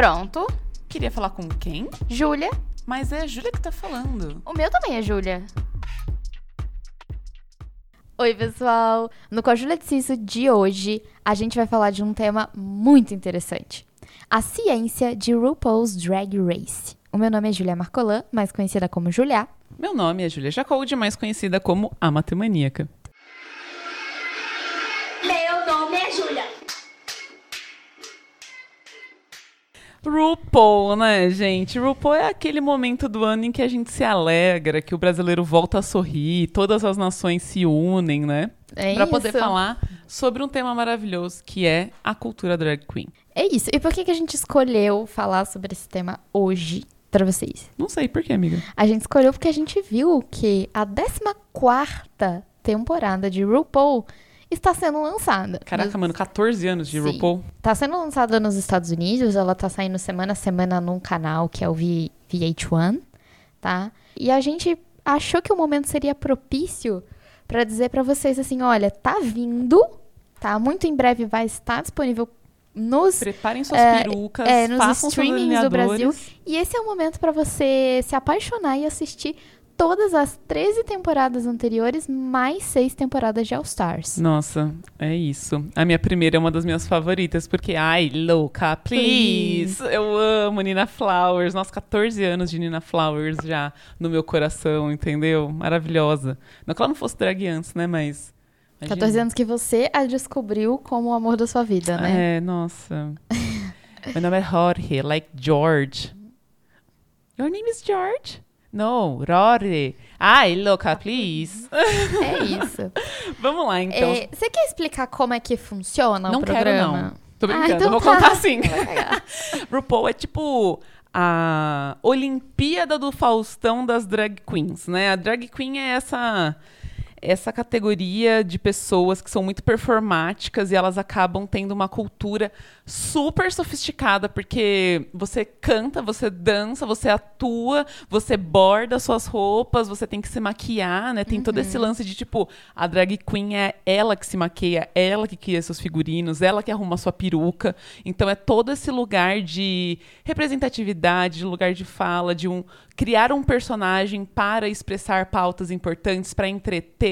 Pronto. Queria falar com quem? Júlia. Mas é a Júlia que tá falando. O meu também é Júlia. Oi, pessoal! No Com a Júlia de Ciso de hoje, a gente vai falar de um tema muito interessante. A ciência de RuPaul's Drag Race. O meu nome é Julia Marcolan, mais conhecida como Julia. Meu nome é Júlia Jacold, mais conhecida como a Matemaníaca. RuPaul, né, gente? RuPaul é aquele momento do ano em que a gente se alegra, que o brasileiro volta a sorrir, todas as nações se unem, né? É Pra poder isso. falar sobre um tema maravilhoso que é a cultura drag queen. É isso. E por que, que a gente escolheu falar sobre esse tema hoje pra vocês? Não sei por quê, amiga. A gente escolheu porque a gente viu que a 14 temporada de RuPaul está sendo lançada. Caraca, mano, 14 anos de Sim. RuPaul. Tá sendo lançada nos Estados Unidos, ela tá saindo semana a semana num canal que é o V- VH1, tá? E a gente achou que o momento seria propício pra dizer pra vocês assim, olha, tá vindo, tá? Muito em breve vai estar disponível nos Preparem suas É, perucas, é, nos streamings do Brasil. E esse é o momento pra você se apaixonar e assistir todas as 13 temporadas anteriores, mais seis temporadas de All Stars. Nossa, é isso. A minha primeira é uma das minhas favoritas, porque, ai, louca, please. Eu amo Nina Flowers. Nossa, 14 anos de Nina Flowers já no meu coração, entendeu? Maravilhosa. Não que ela não fosse drag antes, né? Mas. imagina. 14 anos que você a descobriu como o amor da sua vida, né? É, nossa. Meu nome é Jorge, like George. Your name is George? No, Rory. Ai, louca, please. É, isso. Vamos lá, então. É, você quer explicar como é que funciona Não o quero, programa? não. Tô brincando, Ah, então vou tá. contar assim. RuPaul é tipo a Olimpíada do Faustão das drag queens, né? A drag queen é essa essa categoria de pessoas que são muito performáticas e elas acabam tendo uma cultura super sofisticada, porque você canta, você dança, você atua, você borda suas roupas, você tem que se maquiar, né? Tem todo esse lance de tipo, a drag queen é ela que se maqueia, ela que cria seus figurinos, ela que arruma sua peruca. Então é todo esse lugar de representatividade, de lugar de fala, de um criar um personagem para expressar pautas importantes, para entreter.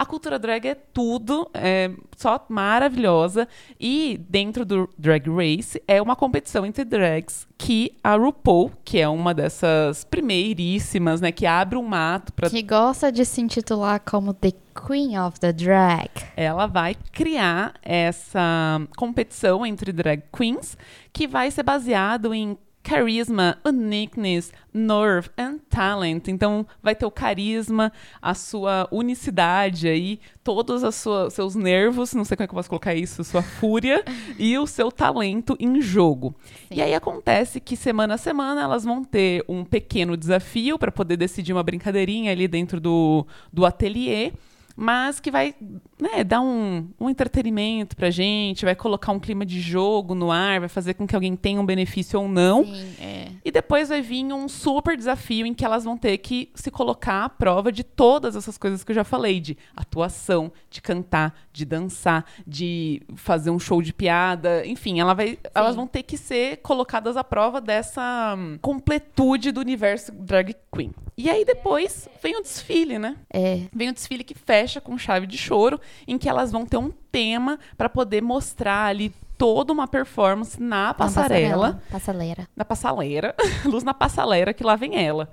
A cultura drag é tudo, é só maravilhosa. E dentro do Drag Race é uma competição entre drags que a RuPaul, que é uma dessas primeiríssimas, né, que abre um mato para Que gosta de se intitular como The Queen of the Drag. ela vai criar essa competição entre drag queens que vai ser baseado em carisma, uniqueness, nerve and talent. Então vai ter o carisma, a sua unicidade aí, todos os seus nervos, não sei como é que eu posso colocar isso, sua fúria e o seu talento em jogo. E aí acontece que semana a semana elas vão ter um pequeno desafio para poder decidir uma brincadeirinha ali dentro do, do ateliê mas que vai né, dar um, um entretenimento pra gente, vai colocar um clima de jogo no ar, vai fazer com que alguém tenha um benefício ou não. Sim, é. E depois vai vir um super desafio em que elas vão ter que se colocar à prova de todas essas coisas que eu já falei, de atuação, de cantar, de dançar, de fazer um show de piada, enfim, ela vai, elas vão ter que ser colocadas à prova dessa hum, completude do universo drag queen. E aí depois vem o desfile, né? É. Vem o desfile que fecha com chave de choro, em que elas vão ter um tema para poder mostrar ali toda uma performance na passarela, Passarela. na passaleira, luz na passaleira, que lá vem ela.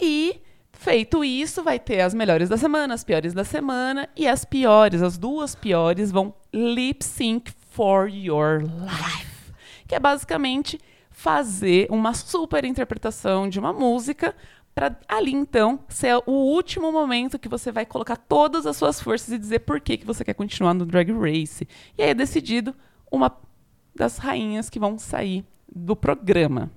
E feito isso, vai ter as melhores da semana, as piores da semana e as piores, as duas piores vão lip sync for your life, que é basicamente fazer uma super interpretação de uma música para ali então ser o último momento que você vai colocar todas as suas forças e dizer por que, que você quer continuar no Drag Race. E aí é decidido uma das rainhas que vão sair do programa.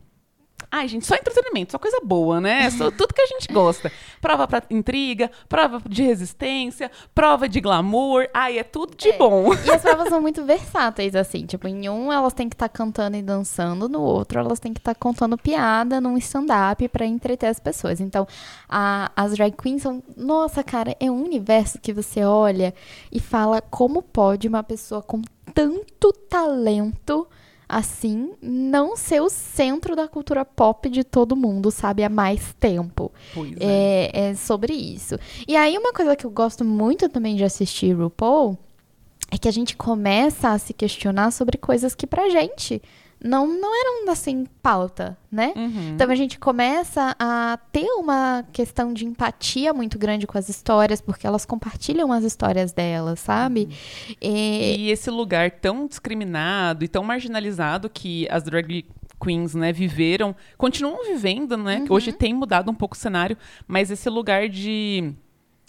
Ai, gente, só entretenimento, só coisa boa, né? Só tudo que a gente gosta. Prova pra intriga, prova de resistência, prova de glamour. Ai, é tudo de É. bom. E as provas são muito versáteis, assim. Tipo, em um elas têm que estar cantando e dançando, no outro elas têm que estar contando piada num stand-up pra entreter as pessoas. Então, a- as drag queens são. Nossa, cara, é um universo que você olha e fala como pode uma pessoa com tanto talento assim, não ser o centro da cultura pop de todo mundo, sabe? Há mais tempo. Pois é. É, é sobre isso. E aí, uma coisa que eu gosto muito também de assistir RuPaul é que a gente começa a se questionar sobre coisas que pra gente não, não eram assim pauta, né? Uhum. Então a gente começa a ter uma questão de empatia muito grande com as histórias, porque elas compartilham as histórias delas, sabe? E- E esse lugar tão discriminado e tão marginalizado que as drag queens, né, viveram, continuam vivendo, né? Uhum. que Hoje tem mudado um pouco o cenário, mas esse lugar de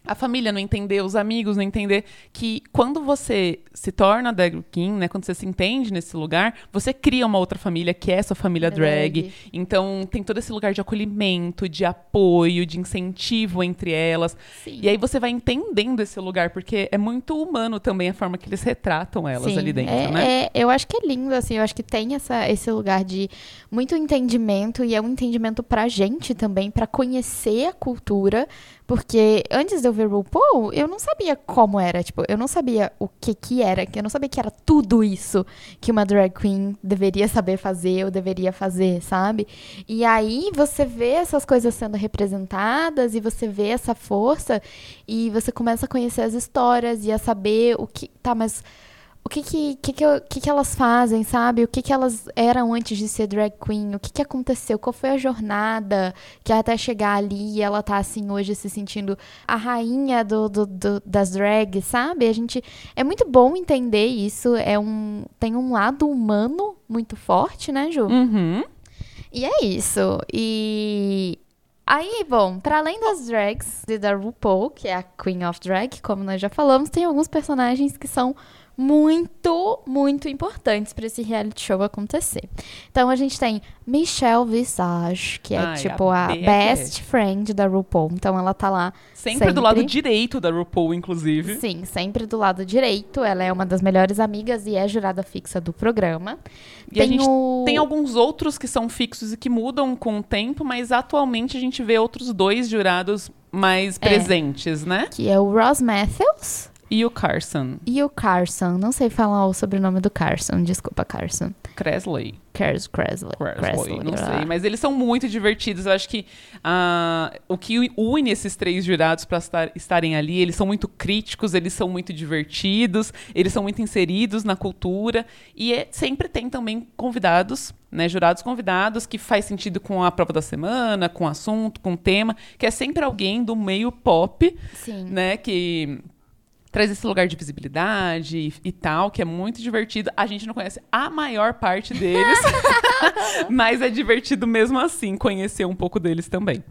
a família não entender, os amigos não entender que quando você se torna drag queen, né, quando você se entende nesse lugar, você cria uma outra família que é sua família drag. Drag. Então tem todo esse lugar de acolhimento, de apoio, de incentivo entre elas. Sim. E aí você vai entendendo esse lugar, porque é muito humano também a forma que eles retratam elas Sim, ali dentro, é, né? é- eu acho que é lindo, assim, eu acho que tem essa, esse lugar de muito entendimento e é um entendimento pra gente também, pra conhecer a cultura, porque antes de eu ver RuPaul, eu não sabia como era, tipo, eu não sabia o que que era, eu não sabia que era tudo isso que uma drag queen deveria saber fazer ou deveria fazer, sabe? E aí você vê essas coisas sendo representadas e você vê essa força e você começa a conhecer as histórias e a saber o que. Tá, mas o que que, que, que, que que elas fazem, sabe? O que que elas eram antes de ser drag queen? O que que aconteceu? Qual foi a jornada que até chegar ali e ela tá assim hoje se sentindo a rainha do, do- do- das drags, sabe? A gente é muito bom entender isso. É um tem um lado humano muito forte, né, Ju? Uhum. E é isso. E aí, bom, para além das drags e da RuPaul, que é a Queen of Drag, como nós já falamos, tem alguns personagens que são muito, muito importantes para esse reality show acontecer. Então a gente tem Michelle Visage, que é Ai, tipo a a, best friend da RuPaul. Então ela tá lá Sempre, do lado Sempre. direito da RuPaul, inclusive. Sim, sempre do lado direito. Ela é uma das melhores amigas e é jurada fixa do programa. E a gente o... Tem alguns outros que são fixos e que mudam com o tempo, mas atualmente a gente vê outros dois jurados mais É. presentes, né? Que é o Ross Matthews E o Carson e o Carson. Não sei falar o sobrenome do Carson. Desculpa, Carson. Cresley. Cres Cresley. Cresley, não ah. sei. Mas eles são muito divertidos. Eu acho que ah, o que une esses três jurados para estarem ali, eles são muito críticos, eles são muito divertidos, eles são muito inseridos na cultura. E é- sempre tem também convidados, né? Jurados convidados que faz sentido com a prova da semana, com o assunto, com o tema, que é sempre alguém do meio pop, Sim. né? Que traz esse lugar de visibilidade e, e tal, que é muito divertido. A gente não conhece a maior parte deles, mas é divertido mesmo assim conhecer um pouco deles também.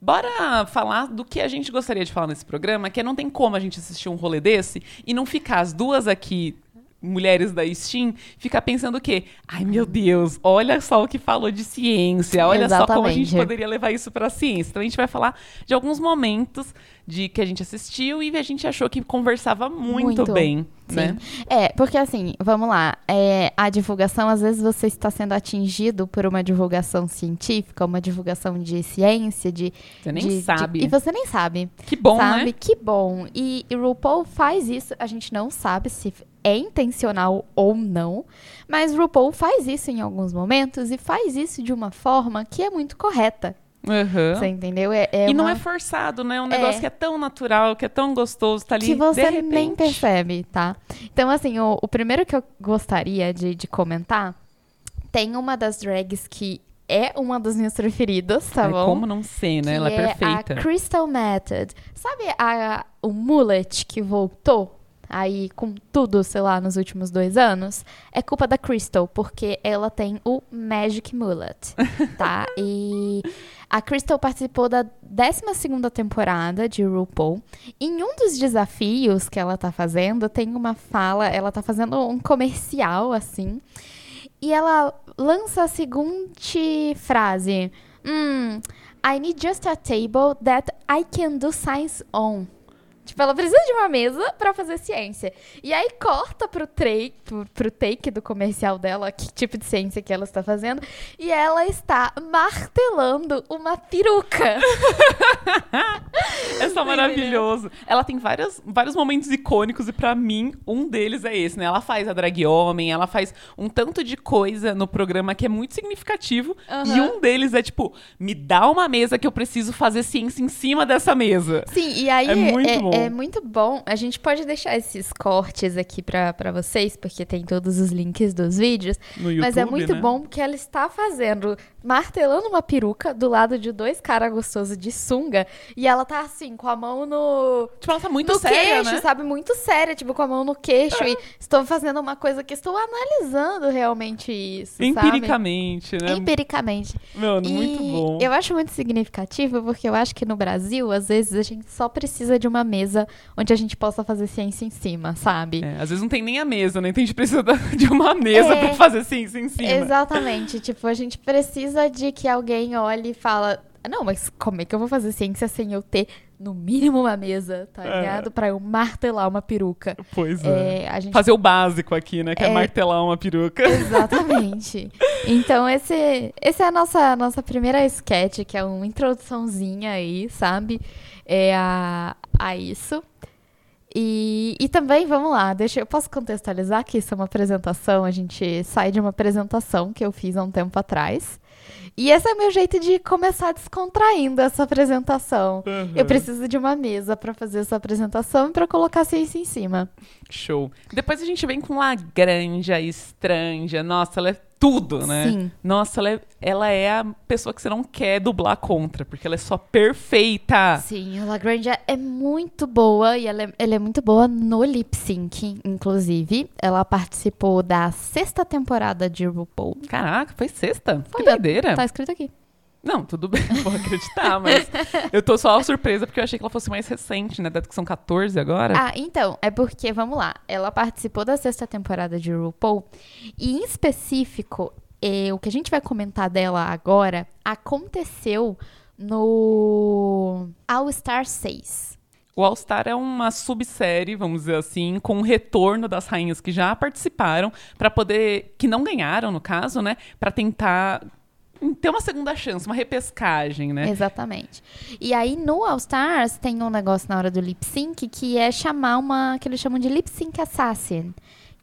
Bora falar do que a gente gostaria de falar nesse programa, que é não tem como a gente assistir um rolê desse e não ficar as duas aqui mulheres da Steam, ficar pensando o quê? Ai, meu Deus, olha só o que falou de ciência, olha só como a gente Exatamente. poderia levar isso pra ciência. Então a gente vai falar de alguns momentos de que a gente assistiu e a gente achou que conversava muito, Muito. bem, Sim. né? É, porque assim, vamos lá. É, a divulgação, às vezes você está sendo atingido por uma divulgação científica, uma divulgação de ciência, de. Você nem de- de- sabe. e você nem sabe. Que bom, sabe? né? Que bom. E, e RuPaul faz isso, a gente não sabe se é intencional ou não, mas RuPaul faz isso em alguns momentos e faz isso de uma forma que é muito correta. Aham. Você entendeu? É, é e não uma- é forçado, né? É um negócio É. que é tão natural, que é tão gostoso, tá ali que você repente. nem percebe, tá? Então, assim, o, o primeiro que eu gostaria de, de comentar tem uma das drags que é uma das minhas preferidas, tá Ai, bom? como não ser, né? Que Ela é perfeita. a Crystal Method. Sabe a, o mullet que voltou aí com tudo, sei lá, nos últimos dois anos? É culpa da Crystal, porque ela tem o Magic Mullet, tá? e a Crystal participou da 12ª temporada de RuPaul. Em um dos desafios que ela tá fazendo, tem uma fala, ela tá fazendo um comercial, assim, e ela lança a seguinte frase. Hum, I need just a table that I can do science on. Tipo, ela precisa de uma mesa pra fazer ciência. E aí corta pro, tra- pro, pro take do comercial dela, que tipo de ciência que ela está fazendo. E ela está martelando uma peruca. É só maravilhoso. Ela tem várias, vários momentos icônicos e pra mim, um deles é esse, né? Ela faz a drag homem, ela faz um tanto de coisa no programa que é muito significativo. Aham. E um deles é tipo, me dá uma mesa que eu preciso fazer ciência em cima dessa mesa. Sim, e aí É muito é, bom. É muito bom. A gente pode deixar esses cortes aqui pra, pra vocês, porque tem todos os links dos vídeos. No YouTube, Mas é muito né? bom que ela está fazendo, martelando uma peruca do lado de dois caras gostosos de sunga. E ela tá assim, com a mão no. Tipo, ela tá muito no séria, queixo, né? sabe? Muito séria, tipo, com a mão no queixo. E estou fazendo uma coisa que estou analisando realmente isso. sabe? Empiricamente, né? Empiricamente. Mano, E muito bom. Eu acho muito significativo porque eu acho que no Brasil, às vezes, a gente só precisa de uma mesa onde a gente possa fazer ciência em cima, sabe? É, às vezes não tem nem a mesa, né? Então a gente precisa de uma mesa É. pra fazer ciência em cima. Exatamente. tipo, a gente precisa de que alguém olhe e fala. Não, mas como é que eu vou fazer ciência sem eu ter, no mínimo, uma mesa, tá É. ligado? Pra eu martelar uma peruca. Pois é. É, gente Fazer o básico aqui, né? Que é, É. martelar uma peruca. Exatamente. Então, esse, esse é a nossa, nossa primeira sketch, que é uma introduçãozinha aí, sabe? É a, a isso. E, e também, vamos lá, deixa eu posso contextualizar que isso é uma apresentação, a gente sai de uma apresentação que eu fiz há um tempo atrás. E esse é o meu jeito de começar descontraindo essa apresentação. Uhum. Eu preciso de uma mesa pra fazer essa apresentação e pra colocar a ciência em cima. Show. Depois a gente vem com Lagranja, Estranja. Nossa, ela é tudo, né? Sim. Nossa, ela é, ela é a pessoa que você não quer dublar contra, porque ela é só perfeita. Sim, a Lagrange é muito boa e ela é, ela é muito boa no lip sync, inclusive. Ela participou da sexta temporada de RuPaul. Caraca, foi sexta? Foi, que doideira. Tá escrito aqui. Não, tudo bem, não vou acreditar, mas eu tô só surpresa porque eu achei que ela fosse mais recente, né? Dado que são 14 agora. Ah, então, é porque, vamos lá, ela participou da sexta temporada de RuPaul e, em específico, eh, o que a gente vai comentar dela agora aconteceu no All Star 6. O All Star é uma subsérie, vamos dizer assim, com o retorno das rainhas que já participaram pra poder que não ganharam no caso, né, Pra tentar ter uma segunda chance, uma repescagem, né? Exatamente. E aí, no All Stars, tem um negócio na hora do lip sync que é chamar uma. que eles chamam de lip sync assassin.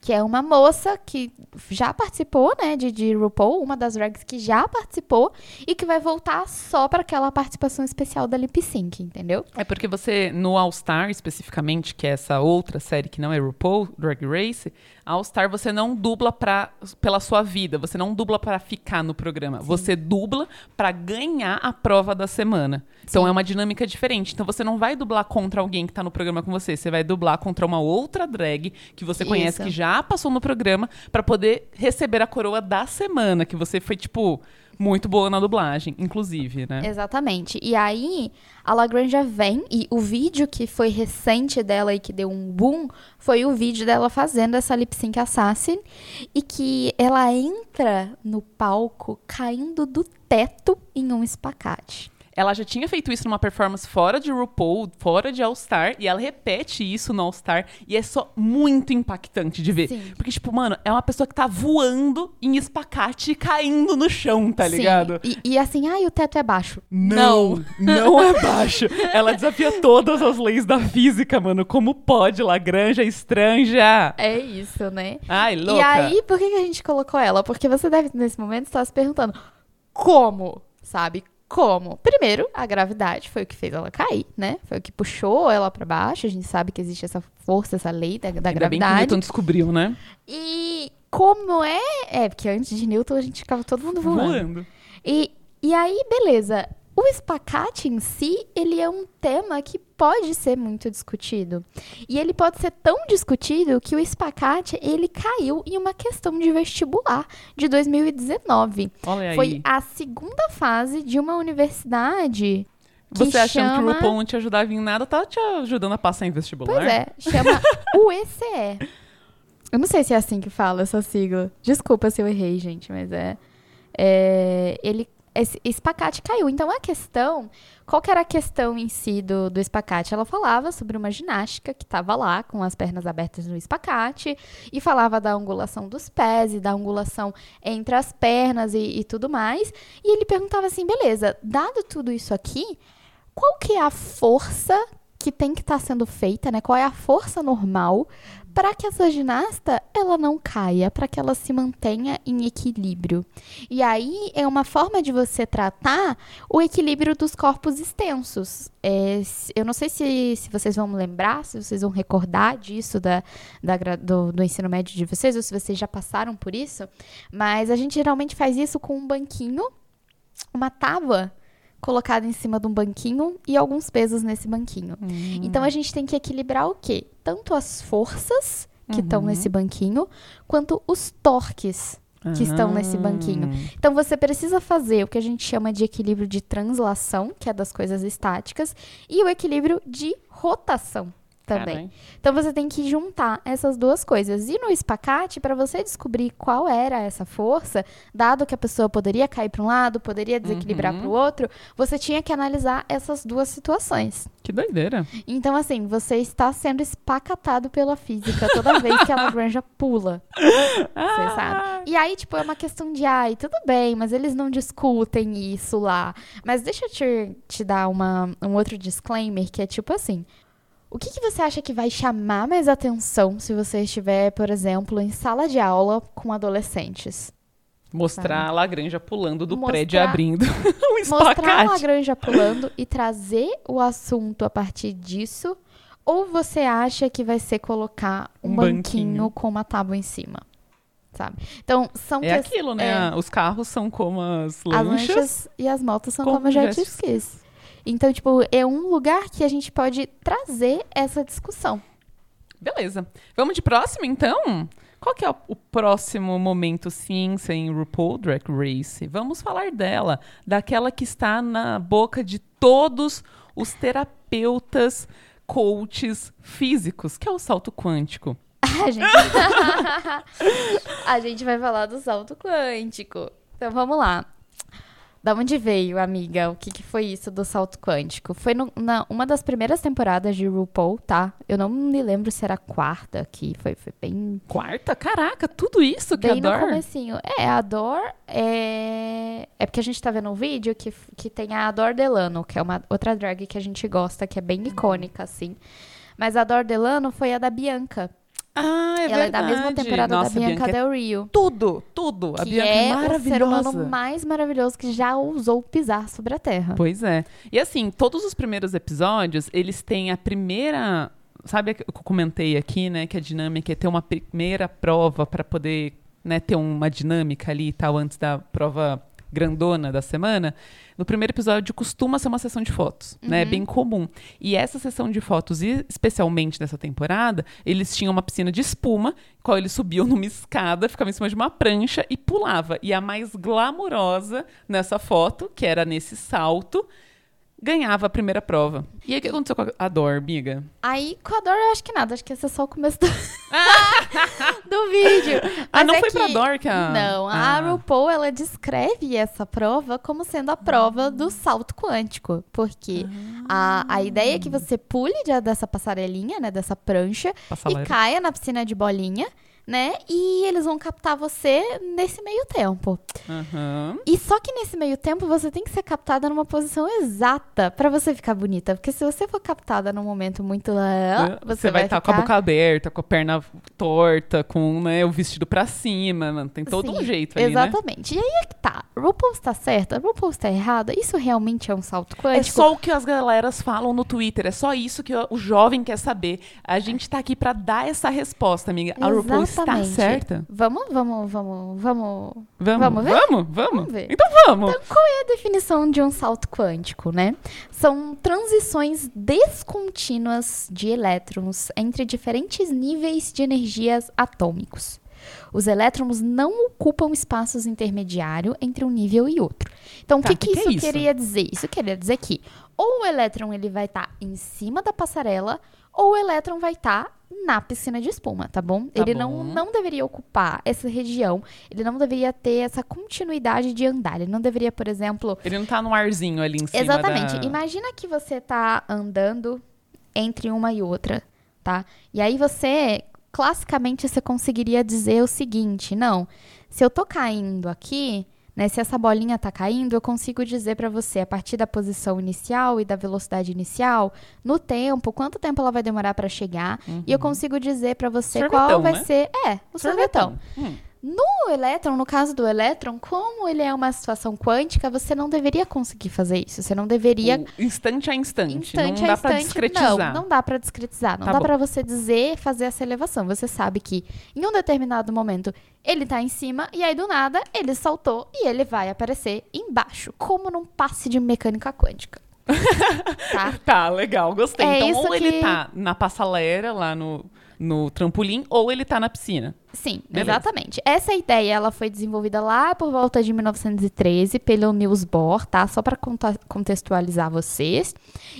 Que é uma moça que já participou, né, de, de RuPaul, uma das drags que já participou e que vai voltar só para aquela participação especial da lip sync, entendeu? É porque você, no All Star especificamente, que é essa outra série que não é RuPaul, Drag Race, All Star você não dubla pra, pela sua vida, você não dubla pra ficar no programa, você dubla pra ganhar a prova da semana. Então Sim. é uma dinâmica diferente. Então você não vai dublar contra alguém que tá no programa com você, você vai dublar contra uma outra drag que você conhece Isso. que já passou no programa pra poder receber a coroa da semana, que você foi tipo muito boa na dublagem, inclusive, né? Exatamente. E aí, a Lagrange vem, e o vídeo que foi recente dela e que deu um boom foi o vídeo dela fazendo essa lip sync assassin e que ela entra no palco caindo do teto em um espacate. Ela já tinha feito isso numa performance fora de RuPaul, fora de All Star, e ela repete isso no All Star, e é só muito impactante de ver. Sim. Porque, tipo, mano, é uma pessoa que tá voando em espacate e caindo no chão, tá Sim. ligado? E, e assim, ai, o teto é baixo. Não, não é baixo. Ela desafia todas as leis da física, mano. Como pode, Lagranja estranja? É isso, né? Ai, louca. E aí, por que, que a gente colocou ela? Porque você deve, nesse momento, estar se perguntando como, sabe? Como? Primeiro, a gravidade foi o que fez ela cair, né? Foi o que puxou ela pra baixo. A gente sabe que existe essa força, essa lei da, da Ainda bem que gravidade. Newton descobriu, né? E como é? É, porque antes de Newton a gente ficava todo mundo voando. Voando. E, e aí, beleza. O espacate em si, ele é um tema que pode ser muito discutido. E ele pode ser tão discutido que o espacate, ele caiu em uma questão de vestibular de 2019. Olha aí. Foi a segunda fase de uma universidade que Você achando que chama... o RuPaul não te ajudava em nada, tá te ajudando a passar em vestibular? Pois é, chama UECE. Eu não sei se é assim que fala essa sigla. Desculpa se eu errei, gente, mas é. é, ele esse espacate caiu. Então a questão, qual que era a questão em si do, do espacate? Ela falava sobre uma ginástica que estava lá com as pernas abertas no espacate e falava da angulação dos pés e da angulação entre as pernas e, e tudo mais. E ele perguntava assim, beleza, dado tudo isso aqui, qual que é a força que tem que estar tá sendo feita, né? Qual é a força normal para que essa ginasta ela não caia, para que ela se mantenha em equilíbrio. E aí é uma forma de você tratar o equilíbrio dos corpos extensos. É, eu não sei se, se vocês vão lembrar, se vocês vão recordar disso da, da do, do ensino médio de vocês, ou se vocês já passaram por isso, mas a gente geralmente faz isso com um banquinho, uma tábua colocada em cima de um banquinho e alguns pesos nesse banquinho. Uhum. Então a gente tem que equilibrar o quê? Tanto as forças que estão uhum. nesse banquinho, quanto os torques que estão nesse ah. banquinho. Então você precisa fazer o que a gente chama de equilíbrio de translação, que é das coisas estáticas, e o equilíbrio de rotação, também. Então você tem que juntar essas duas coisas. E no espacate, para você descobrir qual era essa força, dado que a pessoa poderia cair para um lado, poderia desequilibrar uhum. para o outro, você tinha que analisar essas duas situações. Que doideira. Então, assim, você está sendo espacatado pela física toda vez que a Lagrange pula. Você sabe? E aí, tipo, é uma questão de, ai, tudo bem, mas eles não discutem isso lá. Mas deixa eu te, te dar uma, um outro disclaimer, que é tipo assim. O que, que, você acha que vai chamar mais atenção se você estiver, por exemplo, em sala de aula com adolescentes? Mostrar sabe? a Lagranja pulando do mostrar, prédio abrindo o espacate. Mostrar a Lagranja pulando e trazer o assunto a partir disso? Ou você acha que vai ser colocar um, um banquinho, banquinho com uma tábua em cima? Sabe? Então, são... É aquilo, né? É, Os carros são como as lanchas. As lanchas e as motos são como, como jet skis. Então, tipo, é um lugar que a gente pode trazer essa discussão. Beleza. Vamos de próximo, então? Qual que é o próximo momento ciência em RuPaul Drag Race? Vamos falar dela, daquela que está na boca de todos os terapeutas, coaches físicos, que é o salto quântico. A gente... a gente vai falar do salto quântico. Então vamos lá. Da onde veio, amiga? O que, que foi isso do salto quântico? Foi no, na uma das primeiras temporadas de RuPaul, tá? Eu não me lembro se era a quarta que foi, foi bem. Quarta? Caraca, tudo isso que bem a Dor? no comecinho. É, a Dor é. É porque a gente tá vendo um vídeo que, que tem a Dor Delano, que é uma outra drag que a gente gosta, que é bem icônica, assim. Mas a Dor Delano foi a da Bianca. Ah, é Ela verdade. é da mesma temporada Nossa, da Bianca, Bianca é Del Rio. Tudo, tudo. A que Bianca é, é maravilhosa. o ser humano mais maravilhoso que já ousou pisar sobre a Terra. Pois é. E assim, todos os primeiros episódios, eles têm a primeira... Sabe o que eu comentei aqui, né? Que a dinâmica é ter uma primeira prova para poder né, ter uma dinâmica ali e tal antes da prova grandona da semana, no primeiro episódio costuma ser uma sessão de fotos, uhum. né? É bem comum. E essa sessão de fotos, especialmente nessa temporada, eles tinham uma piscina de espuma, qual eles subiam numa escada, ficavam em cima de uma prancha e pulava. E a mais glamurosa nessa foto, que era nesse salto, ganhava a primeira prova. E aí, o que aconteceu com a Dor, amiga? Aí, com a Dor, eu acho que nada. Acho que esse é só o começo do, do vídeo. Ah, Mas ah, não é foi que... pra Dor que a... Não, ah. a RuPaul, ela descreve essa prova como sendo a prova do salto quântico. Porque ah. a, a ideia é que você pule de, dessa passarelinha, né, dessa prancha, e caia na piscina de bolinha né? E eles vão captar você nesse meio tempo. Uhum. E só que nesse meio tempo você tem que ser captada numa posição exata para você ficar bonita. Porque se você for captada num momento muito lá, você, você vai estar ficar... com a boca aberta, com a perna torta, com né, o vestido para cima, mano. Tem todo Sim, um jeito ali, né? Exatamente. Né? E aí é que tá. RuPaul está certa? RuPaul está errada? Isso realmente é um salto quântico? É só o que as galeras falam no Twitter. É só isso que o jovem quer saber. A gente tá aqui para dar essa resposta, amiga. A RuPaul Está certa. Vamos, vamos, vamos, vamos. Vamos, vamos ver? Vamos, vamos. vamos ver. Então vamos. Então, qual é a definição de um salto quântico, né? São transições descontínuas de elétrons entre diferentes níveis de energias atômicos. Os elétrons não ocupam espaços intermediários entre um nível e outro. Então, tá, o que, que, que, isso, é isso queria dizer? Isso queria dizer que ou o elétron ele vai estar tá em cima da passarela, ou o elétron vai estar tá na piscina de espuma, tá bom? Tá ele bom. Não, não deveria ocupar essa região, ele não deveria ter essa continuidade de andar. Ele não deveria, por exemplo, Ele não tá no arzinho ali em cima Exatamente. da... Imagina que você tá andando entre uma e outra, tá? E aí você, classicamente, você conseguiria dizer o seguinte: não, se eu tô caindo aqui, né? Se essa bolinha tá caindo, eu consigo dizer pra você, a partir da posição inicial e da velocidade inicial, no tempo, quanto tempo ela vai demorar pra chegar, e eu consigo dizer pra você qual Sorvetão, vai né? ser. É, o sorvetão. Hum. No elétron, no caso do elétron, como ele é uma situação quântica, você não deveria conseguir fazer isso. Você não deveria O instante a instante. instante não dá a pra instante. discretizar. Não, não dá pra discretizar. Não Tá dá pra você dizer, fazer essa elevação. Você sabe que em um determinado momento ele tá em cima e aí do nada ele saltou e ele vai aparecer embaixo, como num passe de mecânica quântica. tá? Tá, legal, gostei. É então, ou ele que- tá na passarela, lá no, no trampolim, ou ele tá na piscina. Sim, Beleza. exatamente. Essa ideia ela foi desenvolvida lá por volta de 1913 pelo Niels Bohr, tá? Só para contextualizar vocês.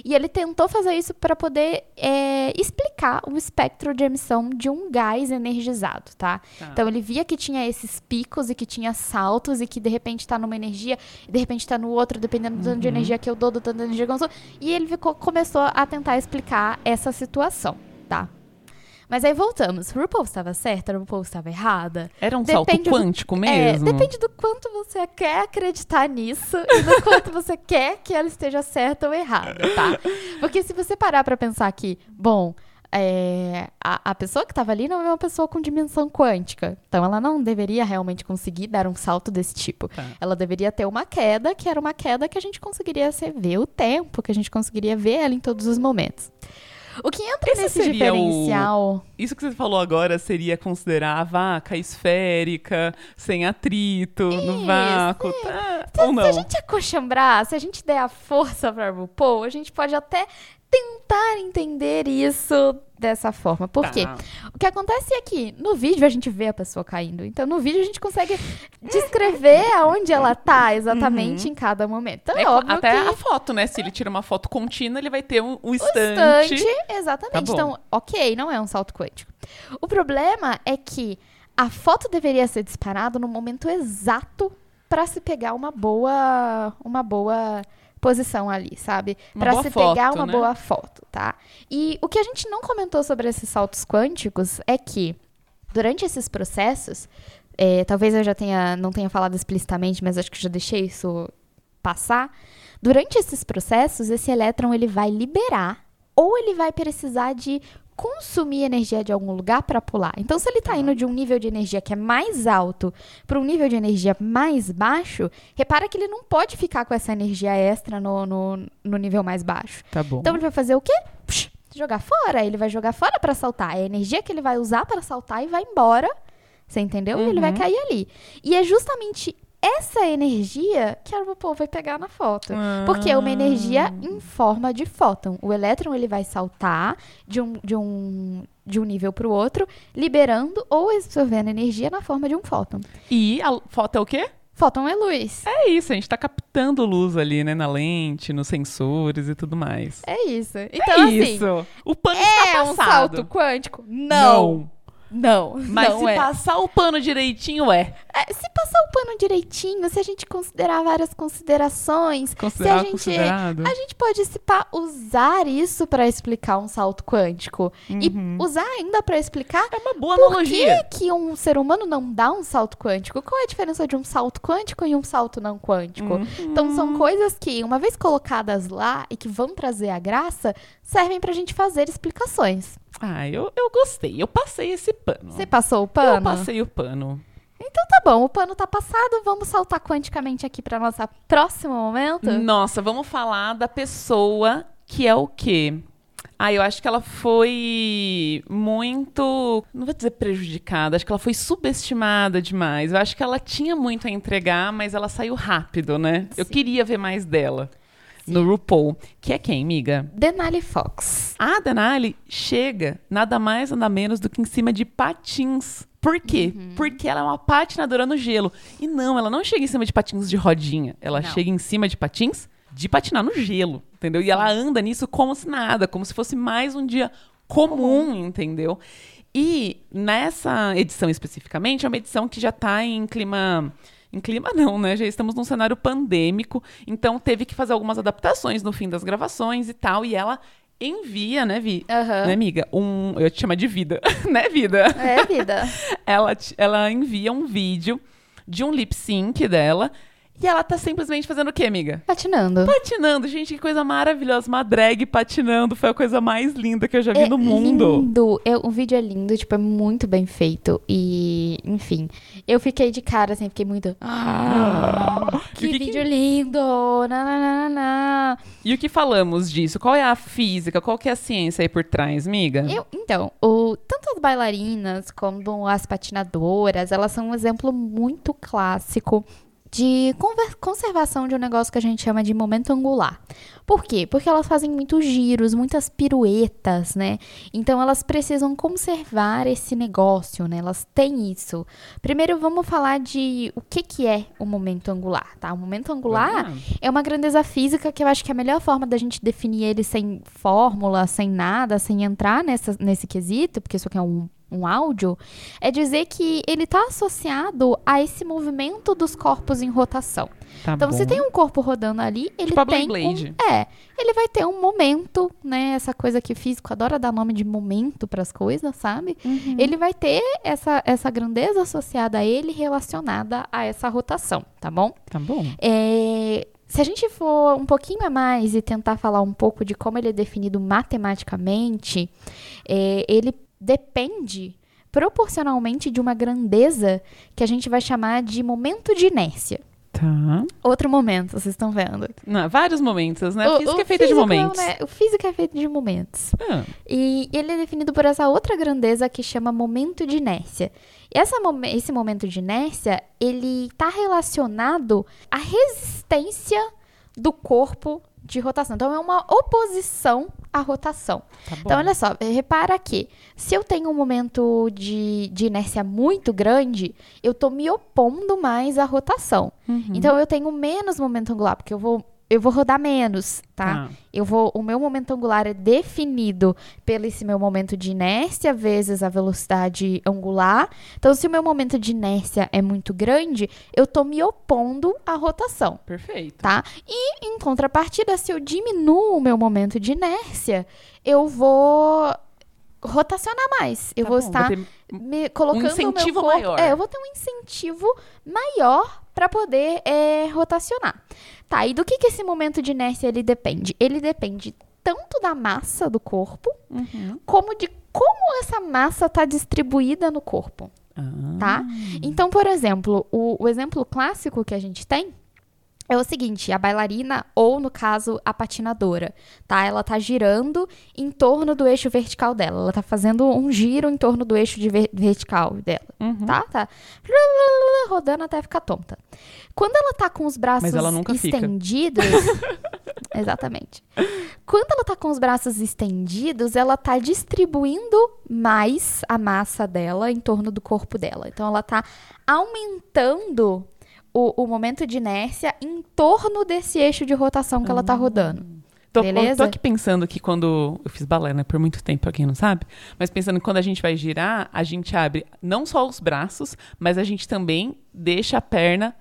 E ele tentou fazer isso para poder é, explicar o espectro de emissão de um gás energizado, tá? Tá. Então ele via que tinha esses picos e que tinha saltos e que de repente tá numa energia e de repente tá no outro, dependendo do tanto de energia que eu dou, do tanto de energia que eu sou. E ele ficou- começou a tentar explicar essa situação, tá? Mas aí voltamos. RuPaul estava certa, RuPaul estava errada. Era um Depende salto do- quântico É, mesmo? depende do quanto você quer acreditar nisso e do quanto você quer que ela esteja certa ou errada, tá? Porque se você parar pra pensar que, bom, é, a, a pessoa que estava ali não é uma pessoa com dimensão quântica. Então ela não deveria realmente conseguir dar um salto desse tipo. Tá. Ela deveria ter uma queda, que era uma queda que a gente conseguiria se- ver o tempo, que a gente conseguiria ver ela em todos os momentos. O que entra Esse nesse seria o- diferencial. Isso que você falou agora seria considerar a vaca esférica, sem atrito, no Isso, vácuo, tá? Se, Ou se não? a gente acochambrar, se a gente der a força pra RuPaul, a gente pode até tentar entender isso dessa forma. Por quê? Tá. O que acontece é que no vídeo a gente vê a pessoa caindo. Então no vídeo a gente consegue descrever aonde ela tá exatamente em cada momento. Então é, É, óbvio até que a foto, né? Se ele tira uma foto contínua, ele vai ter um, um o estante. instante, exatamente. Tá então, ok, não é um salto quântico. O problema é que a foto deveria ser disparada no momento exato para se pegar uma boa, uma boa posição ali, sabe? Para se foto, pegar uma né? boa foto, tá? E o que a gente não comentou sobre esses saltos quânticos é que durante esses processos, é, talvez eu já tenha não tenha falado explicitamente, mas acho que já deixei isso passar. Durante esses processos, esse elétron ele vai liberar ou ele vai precisar de consumir energia de algum lugar para pular. Então, se ele está indo de um nível de energia que é mais alto para um nível de energia mais baixo, repara que ele não pode ficar com essa energia extra no, no, no nível mais baixo. Tá bom. Então ele vai fazer o quê? Psh, jogar fora. Ele vai jogar fora para saltar. É a energia que ele vai usar para saltar e vai embora. Você entendeu? E ele vai Uhum. cair ali. E é justamente essa energia que a RuPaul vai pegar na foto. Porque é uma energia em forma de fóton. O elétron ele vai saltar de um, de um, de um nível para o outro, liberando ou absorvendo energia na forma de um fóton. E a foto é o quê? Fóton é luz. É isso, a gente tá captando luz ali, né? Na lente, nos sensores e tudo mais. É isso. Então, é assim, isso. O pano é está um passado. salto quântico? Não. Não. Mas não se é. passar o pano direitinho, é. É, se passar o pano direitinho, se a gente considerar várias considerações, Considerado, se a gente, considerado. a gente pode se pá, usar isso para explicar um salto quântico e usar ainda para explicar É uma boa por analogia. que, que um ser humano não dá um salto quântico. Qual é a diferença de um salto quântico e um salto não quântico? Uhum. Então são coisas que, uma vez colocadas lá e que vão trazer a graça, servem pra gente fazer explicações. Ah, eu, eu gostei. Eu passei esse pano. Você passou o Eu pano? passei o pano. Então tá bom, o pano tá passado, vamos saltar quanticamente aqui para nosso próximo momento. Nossa, vamos falar da pessoa que é o quê? Ah, eu acho que ela foi muito. Não vou dizer prejudicada, acho que ela foi subestimada demais. Eu acho que ela tinha muito a entregar, mas ela saiu rápido, né? Eu Sim. queria ver mais dela. No RuPaul. Que é quem, amiga? Denali Fox. A Denali chega nada mais, nada menos do que em cima de patins. Por quê? Uhum. Porque ela é uma patinadora no gelo. E não, ela não chega em cima de patins de rodinha. Ela Não. chega em cima de patins de patinar no gelo, entendeu? E ela anda nisso como se nada, como se fosse mais um dia comum, entendeu? E nessa edição especificamente, é uma edição que já tá em clima. Em clima não, né? Já estamos num cenário pandêmico, então teve que fazer algumas adaptações no fim das gravações e tal, e ela envia, né, Vi? Aham. Né, amiga? Um, eu te chamar de vida, né, vida? É, vida. ela, ela envia um vídeo de um lip sync dela e ela tá simplesmente fazendo o quê, amiga? Patinando. Patinando, gente, que coisa maravilhosa. Uma drag patinando foi a coisa mais linda que eu já vi É no mundo. lindo. É, o vídeo é lindo, tipo, é muito bem feito. E, enfim, eu fiquei de cara, assim, fiquei muito. Ah, que, o que que- vídeo lindo! Na, na, na, na. E o que falamos disso? Qual é a física? Qual que é a ciência aí por trás, amiga? Eu, então, o, tanto as bailarinas como as patinadoras, elas são um exemplo muito clássico de conservação de um negócio que a gente chama de momento angular. Por quê? Porque elas fazem muitos giros, muitas piruetas, né? Então elas precisam conservar esse negócio, né? Elas têm isso. Primeiro vamos falar de o que que é o momento angular, tá? O momento angular é uma grandeza física que eu acho que a melhor forma da gente definir ele sem fórmula, sem nada, sem entrar nessa, nesse quesito, porque isso aqui é um, um áudio, é dizer que ele está associado a esse movimento dos corpos em rotação. Tá Então, bom. se tem um corpo rodando ali, ele Tipo tem Beyblade. um, é, ele vai ter um momento, né? Essa coisa que físico adora dar nome de momento para as coisas, sabe? Uhum. Ele vai ter essa, essa grandeza associada a ele relacionada a essa rotação, tá bom? Tá bom. É, se a gente for um pouquinho a mais e tentar falar um pouco de como ele é definido matematicamente, é, ele depende proporcionalmente de uma grandeza que a gente vai chamar de momento de inércia. Tá. Outro momento, vocês estão vendo. Não, vários momentos, né? O- A física o é feita de físico, momentos. né, O físico é feito de momentos. Ah, E ele é definido por essa outra grandeza que chama momento de inércia. E essa esse momento de inércia, ele está relacionado à resistência do corpo de rotação. Então, é uma oposição à rotação. tá. Então, olha só, repara que se eu tenho um momento de, de inércia muito grande, eu tô me opondo mais à rotação. Uhum. Então, eu tenho menos momento angular, porque eu vou, eu vou rodar menos, tá? Tá. Eu vou, o meu momento angular é definido pelo esse meu momento de inércia vezes a velocidade angular. Então, se o meu momento de inércia é muito grande, eu tô me opondo à rotação Perfeito. tá? E em contrapartida, se eu diminuo o meu momento de inércia, eu vou rotacionar mais. Eu Tá vou bom, estar ter- me colocando o meu incentivo corpo- maior. É, eu vou ter um incentivo maior para poder é, rotacionar. Tá, e do que, que esse momento de inércia ele depende? Ele depende tanto da massa do corpo, Uhum. como de como essa massa está distribuída no corpo Ah, tá? Então, por exemplo, o, o exemplo clássico que a gente tem é o seguinte, a bailarina ou, no caso, a patinadora, tá? Ela tá girando em torno do eixo vertical dela. Ela tá fazendo um giro em torno do eixo de ver- vertical dela, Uhum. tá? Tá rodando até ficar tonta. Quando ela tá com os braços estendidos... Exatamente. Quando ela tá com os braços estendidos, ela tá distribuindo mais a massa dela em torno do corpo dela. Então, ela tá aumentando o, o momento de inércia em torno desse eixo de rotação que ela tá rodando. Tô, tô aqui pensando que quando. Eu fiz balé, né? Por muito tempo, pra quem não sabe. Mas pensando que quando a gente vai girar, a gente abre não só os braços, mas a gente também deixa a perna.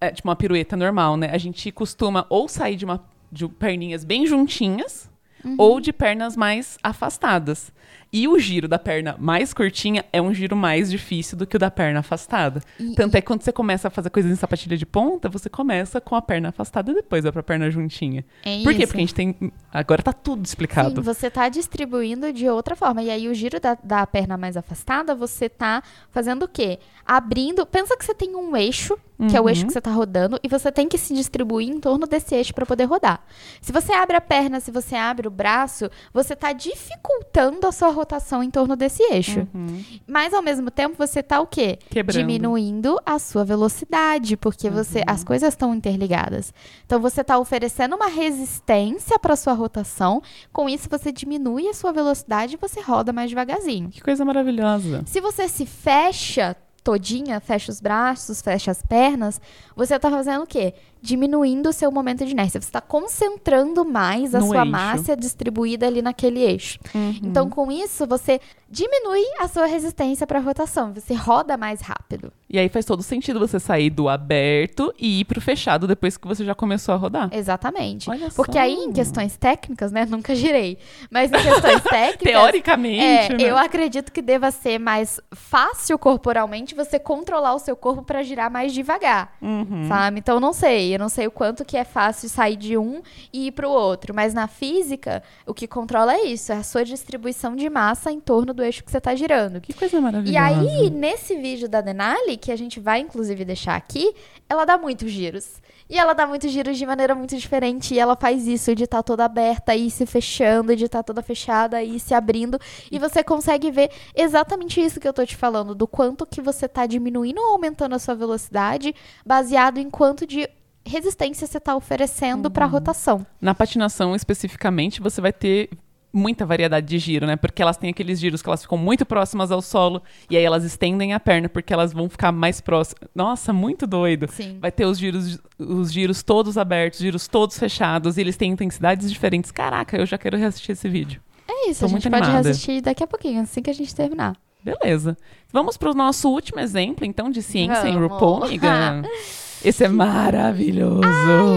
É, tipo uma pirueta normal, né? A gente costuma ou sair de, uma, de perninhas bem juntinhas. Uhum. Ou de pernas mais afastadas. E o giro da perna mais curtinha é um giro mais difícil do que o da perna afastada. E- Tanto é que quando você começa a fazer coisas em sapatilha de ponta, você começa com a perna afastada e depois vai pra perna juntinha. É Por quê? isso. Porque a gente tem. Agora tá tudo explicado. Sim, você tá distribuindo de outra forma. E aí, o giro da, da perna mais afastada, você tá fazendo o quê? Abrindo. Pensa que você tem um eixo, que é o Uhum. eixo que você tá rodando, e você tem que se distribuir em torno desse eixo para poder rodar. Se você abre a perna, se você abre o braço, você tá dificultando a sua rotação em torno desse eixo. Uhum. Mas ao mesmo tempo, você tá o quê? Quebrando. Diminuindo a sua velocidade, porque você Uhum. as coisas estão interligadas. Então você está oferecendo uma resistência para sua rotação. Com isso você diminui a sua velocidade e você roda mais devagarzinho. Que coisa maravilhosa. Se você se fecha todinha, fecha os braços, fecha as pernas, você tá fazendo o quê? Diminuindo o seu momento de inércia. Você está concentrando mais a No sua eixo. massa distribuída ali naquele eixo. Então, com isso, você diminui a sua resistência para rotação. Você roda mais rápido. E aí faz todo sentido você sair do aberto e ir pro fechado depois que você já começou a rodar. Exatamente. Olha Porque só. aí, em questões técnicas, né? Nunca girei. Mas em questões técnicas. Teoricamente, É, né? eu acredito que deva ser mais fácil corporalmente você controlar o seu corpo para girar mais devagar, Uhum. sabe? Então, eu não sei. Eu não sei o quanto que é fácil sair de um e ir pro outro. Mas na física, o que controla é isso. É a sua distribuição de massa em torno do eixo que você tá girando. Que coisa maravilhosa. E aí, nesse vídeo da Denali, que a gente vai inclusive deixar aqui, ela dá muitos giros. E ela dá muitos giros de maneira muito diferente. E ela faz isso de estar toda aberta e se fechando, de estar toda fechada e se abrindo. E você consegue ver exatamente isso que eu tô te falando, do quanto que você tá diminuindo ou aumentando a sua velocidade, baseado em quanto de resistência você tá oferecendo pra rotação. Na patinação, especificamente, você vai ter muita variedade de giro, né? Porque elas têm aqueles giros que elas ficam muito próximas ao solo e aí elas estendem a perna porque elas vão ficar mais próximas. Nossa, muito doido. Sim. Vai ter os giros, os giros todos abertos, giros todos fechados e eles têm intensidades diferentes. Caraca, eu já quero reassistir esse vídeo. É isso, Tô a gente pode animada. reassistir daqui a pouquinho, assim que a gente terminar. Beleza. Vamos pro nosso último exemplo, então, de ciência em Vamos. RuPaul, amiga. Esse é maravilhoso.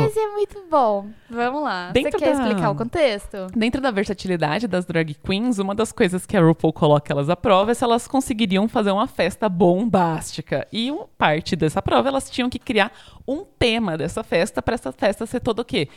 Esse é muito bom. Vamos lá. Dentro Você quer da- explicar o contexto? Dentro da versatilidade das drag queens, uma das coisas que a RuPaul coloca elas à prova é se elas conseguiriam fazer uma festa bombástica. E parte dessa prova, elas tinham que criar um tema dessa festa para essa festa ser toda o quê?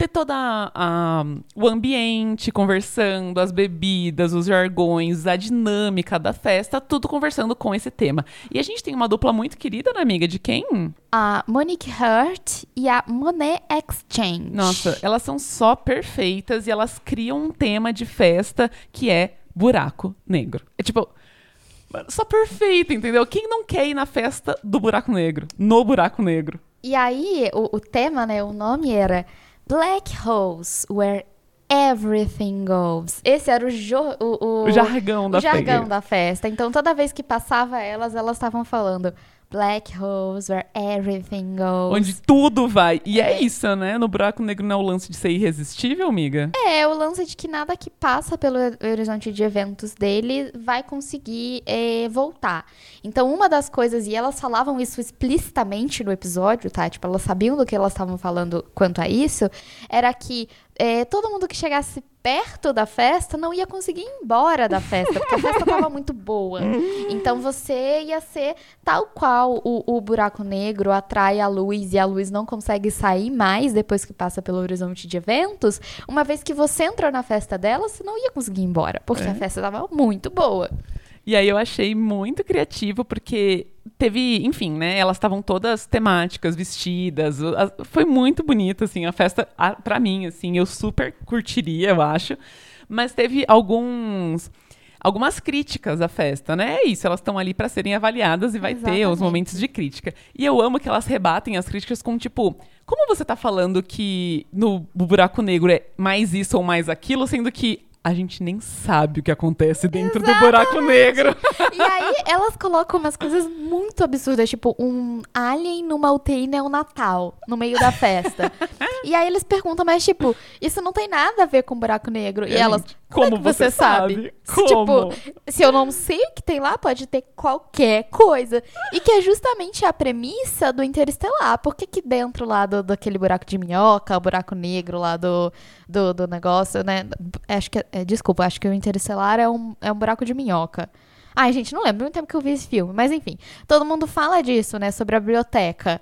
Ter toda a- a- o ambiente conversando, as bebidas, os jargões, a dinâmica da festa, tudo conversando com esse tema. E a gente tem uma dupla muito querida, né, amiga? De quem? A Monique Hurt e a Monet Exchange. Nossa, elas são só perfeitas e elas criam um tema de festa que é buraco negro. É tipo, só perfeito, entendeu? Quem não quer ir na festa do buraco negro? No buraco negro. E aí, o, o tema, né, o nome era Black Holes, Where Everything Goes. Esse era o, o, o, O jargão o da jargão festa. da festa. Então, toda vez que passava elas, elas estavam falando Black Holes, Where Everything Goes. Onde tudo vai. E é. É. isso, né? No buraco negro não é o lance de ser irresistível, amiga? É, o lance de que nada que passa pelo horizonte de eventos dele vai conseguir é, voltar. Então, uma das coisas, e elas falavam isso explicitamente no episódio, tá? Tipo, elas sabiam do que elas estavam falando quanto a isso, era que é, todo mundo que chegasse perto da festa não ia conseguir ir embora da festa, porque a festa tava muito boa. Então, você ia ser tal qual o, o buraco negro atrai a luz e a luz não consegue sair mais depois que passa pelo horizonte de eventos, uma vez que você entrou na festa dela, você não ia conseguir ir embora, porque É. a festa tava muito boa. E aí eu achei muito criativo, porque teve, enfim, né? Elas estavam todas temáticas, vestidas. Foi muito bonito, assim, a festa, a- pra mim, assim, eu super curtiria, eu acho. Mas teve alguns. Algumas críticas à festa, né? É isso, elas estão ali pra serem avaliadas e vai ter os Exatamente. momentos de crítica. E eu amo que elas rebatem as críticas com tipo, como você tá falando que no buraco negro é mais isso ou mais aquilo, sendo que a gente nem sabe o que acontece dentro do buraco negro. E aí, elas colocam umas coisas muito absurdas, tipo um alien numa UTI neonatal, no meio da festa. e aí eles perguntam, mas tipo, isso não tem nada a ver com buraco negro. E É, elas, como, é como que você, você sabe? sabe? Se, Como? Tipo, se eu não sei o que tem lá, pode ter qualquer coisa. E que é justamente a premissa do Interestelar. Por que que dentro lá do, daquele buraco de minhoca, o buraco negro lá do, do, do negócio, né? Acho que, é, desculpa, acho que o Interestelar é um, é um buraco de minhoca. Ai, gente, não lembro muito tempo que eu vi esse filme, mas enfim. Todo mundo fala disso, né? Sobre a biblioteca.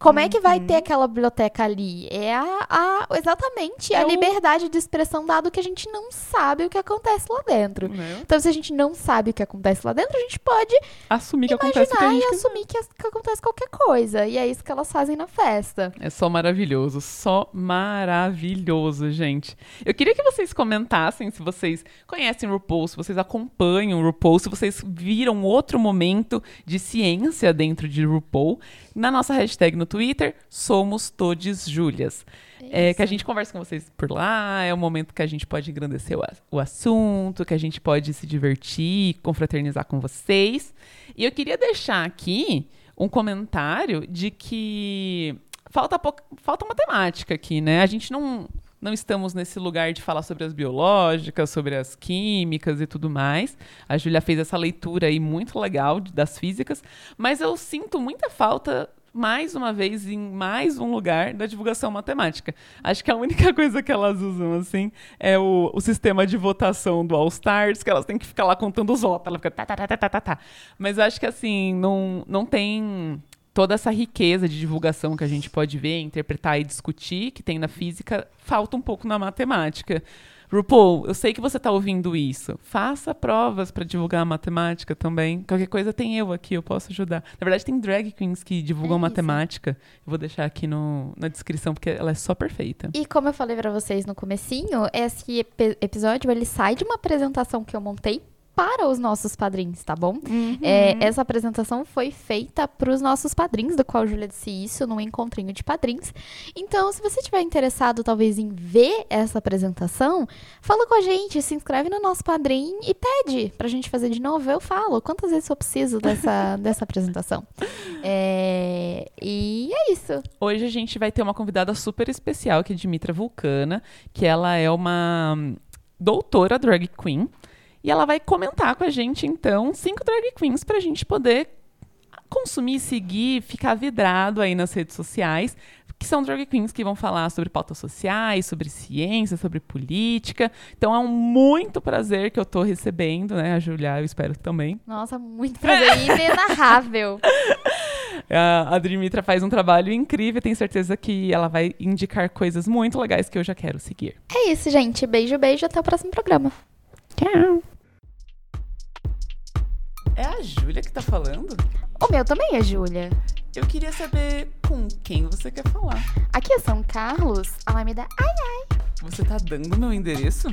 Como é que vai ter aquela biblioteca ali? É a, a- exatamente É a o- liberdade de expressão, dado que a gente não sabe o que acontece lá dentro. Né? Então, se a gente não sabe o que acontece lá dentro, a gente pode Assumir que acontece que e assumir que, que acontece qualquer coisa. E é isso que elas fazem na festa. É só maravilhoso, só maravilhoso, gente. Eu queria que vocês comentassem se vocês conhecem o RuPaul, se vocês acompanham o RuPaul, se vocês viram outro momento de ciência dentro de RuPaul, na nossa hashtag no Twitter, somos todes Júlias. É, que a gente conversa com vocês por lá, é o momento que a gente pode engrandecer o, o assunto, que a gente pode se divertir, confraternizar com vocês. E eu queria deixar aqui um comentário de que falta, pouca- falta matemática aqui, né? A gente não, não estamos nesse lugar de falar sobre as biológicas, sobre as químicas e tudo mais. A Júlia fez essa leitura aí muito legal das físicas, mas eu sinto muita falta mais uma vez em mais um lugar da divulgação matemática. Acho que a única coisa que elas usam assim é o, o sistema de votação do All Stars, que elas têm que ficar lá contando os votos, ela fica tá, tá, tá, tá, tá, tá, tá. Mas acho que assim, não, não tem toda essa riqueza de divulgação que a gente pode ver, interpretar e discutir, que tem na física, falta um pouco na matemática. RuPaul, eu sei que você está ouvindo isso. Faça provas para divulgar a matemática também. Qualquer coisa tem eu aqui, eu posso ajudar. Na verdade, tem drag queens que divulgam É matemática. Eu vou deixar aqui no, na descrição, porque ela é só perfeita. E como eu falei pra vocês no comecinho, esse epi- episódio ele sai de uma apresentação que eu montei para os nossos padrinhos, tá bom? É, essa apresentação foi feita para os nossos padrinhos, do qual a Júlia disse isso num encontrinho de padrinhos. Então, se você estiver interessado, talvez, em ver essa apresentação, fala com a gente, se inscreve no nosso padrinho e pede pra gente fazer de novo. Eu falo quantas vezes eu preciso dessa, dessa apresentação. É, e é isso. Hoje a gente vai ter uma convidada super especial, que é Dimitra Vulcana, que ela é uma doutora drag queen. E ela vai comentar com a gente, então, cinco drag queens pra gente poder consumir, seguir, ficar vidrado aí nas redes sociais, que são drag queens que vão falar sobre pautas sociais, sobre ciência, sobre política. Então é um muito prazer que eu tô recebendo, né? A Julia, eu espero que também. Nossa, muito prazer inenarrável. A, a Dimitra faz um trabalho incrível, tenho certeza que ela vai indicar coisas muito legais que eu já quero seguir. É isso, gente. Beijo, beijo. Até o próximo programa. Tchau! É a Júlia que tá falando? O meu também é Júlia. Eu queria saber com quem você quer falar. Aqui é São Carlos, Alameda. Ai, Você tá dando meu endereço?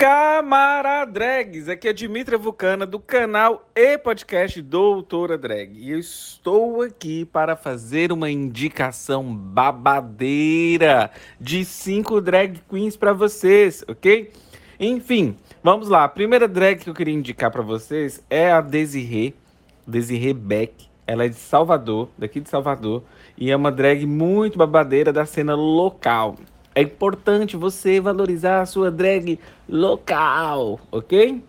Camaradrags, aqui é Dimitra Vulcana do canal e podcast Doutora Drag. E eu estou aqui para fazer uma indicação babadeira de cinco drag queens para vocês, ok? Enfim, vamos lá. A primeira drag que eu queria indicar para vocês é a Desirê, Desirê Beck. Ela é de Salvador, daqui de Salvador, e é uma drag muito babadeira da cena local. É importante você valorizar a sua drag local, ok?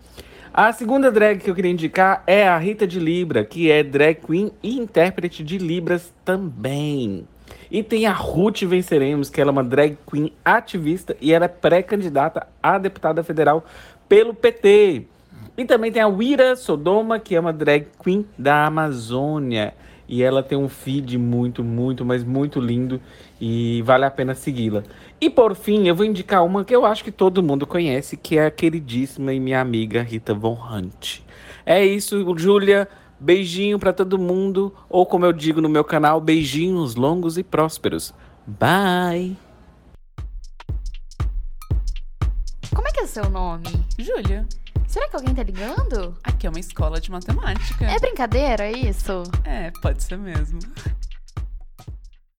A segunda drag que eu queria indicar é a Rita de Libra, que é drag queen e intérprete de Libras também. E tem a Ruth Venceremos, que ela é uma drag queen ativista e ela é pré-candidata a deputada federal pelo PT. E também tem a Wira Sodoma, que é uma drag queen da Amazônia. E ela tem um feed muito, muito, mas muito lindo e vale a pena segui-la. E por fim, eu vou indicar uma que eu acho que todo mundo conhece, que é a queridíssima e minha amiga Rita Von Hunt. É isso, Júlia. Beijinho pra todo mundo, ou como eu digo no meu canal, beijinhos longos e prósperos. Bye. Como é que é o seu nome? Júlia, Será que alguém tá ligando? aqui é uma escola de matemática. É brincadeira isso? É, pode ser mesmo.